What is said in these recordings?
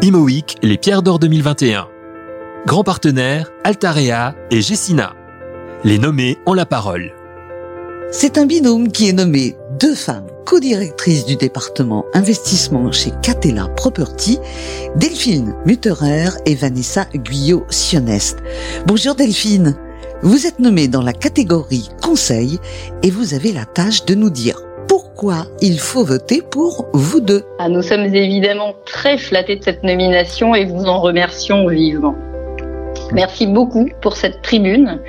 Imoweek, les pierres d'or 2021. Grand partenaire, Altarea et Jessina. Les nommés ont la parole. C'est un binôme qui est nommé deux femmes co-directrices du département investissement chez Catella Property, Delphine Mutterer et Vanessa Guyot-Sionest. Bonjour Delphine. Vous êtes nommée dans la catégorie conseil et vous avez la tâche de nous dire pourquoi il faut voter pour vous deux. Ah, nous sommes évidemment très flattés de cette nomination et vous en remercions vivement. Merci beaucoup pour cette tribune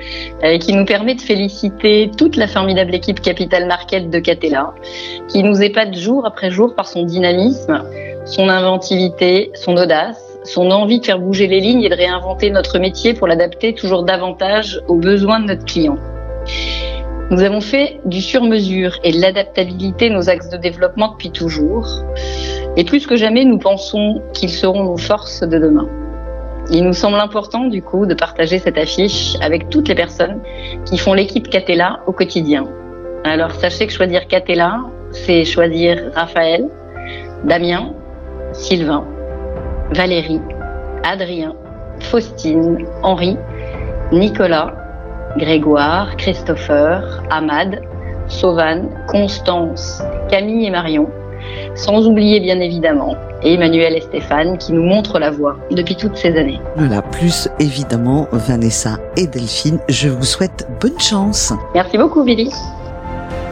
euh, qui nous permet de féliciter toute la formidable équipe Capital Market de Catella, qui nous épate jour après jour par son dynamisme, son inventivité, son audace, son envie de faire bouger les lignes et de réinventer notre métier pour l'adapter toujours davantage aux besoins de notre client. Nous avons fait du sur-mesure et de l'adaptabilité nos axes de développement depuis toujours. Et plus que jamais, nous pensons qu'ils seront nos forces de demain. Il nous semble important, du coup, de partager cette affiche avec toutes les personnes qui font l'équipe Catella au quotidien. Alors, sachez que choisir Catella, c'est choisir Raphaël, Damien, Sylvain, Valérie, Adrien, Faustine, Henri, Nicolas, Grégoire, Christopher, Ahmad, Sauvane, Constance, Camille et Marion, sans oublier bien évidemment Emmanuel et Stéphane qui nous montrent la voie depuis toutes ces années. Voilà, plus évidemment Vanessa et Delphine, je vous souhaite bonne chance. Merci beaucoup Billy.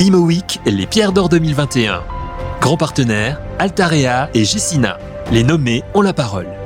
Imo Week, les pierres d'or 2021. Grand partenaire, Altarea et Jessina. Les nommés ont la parole.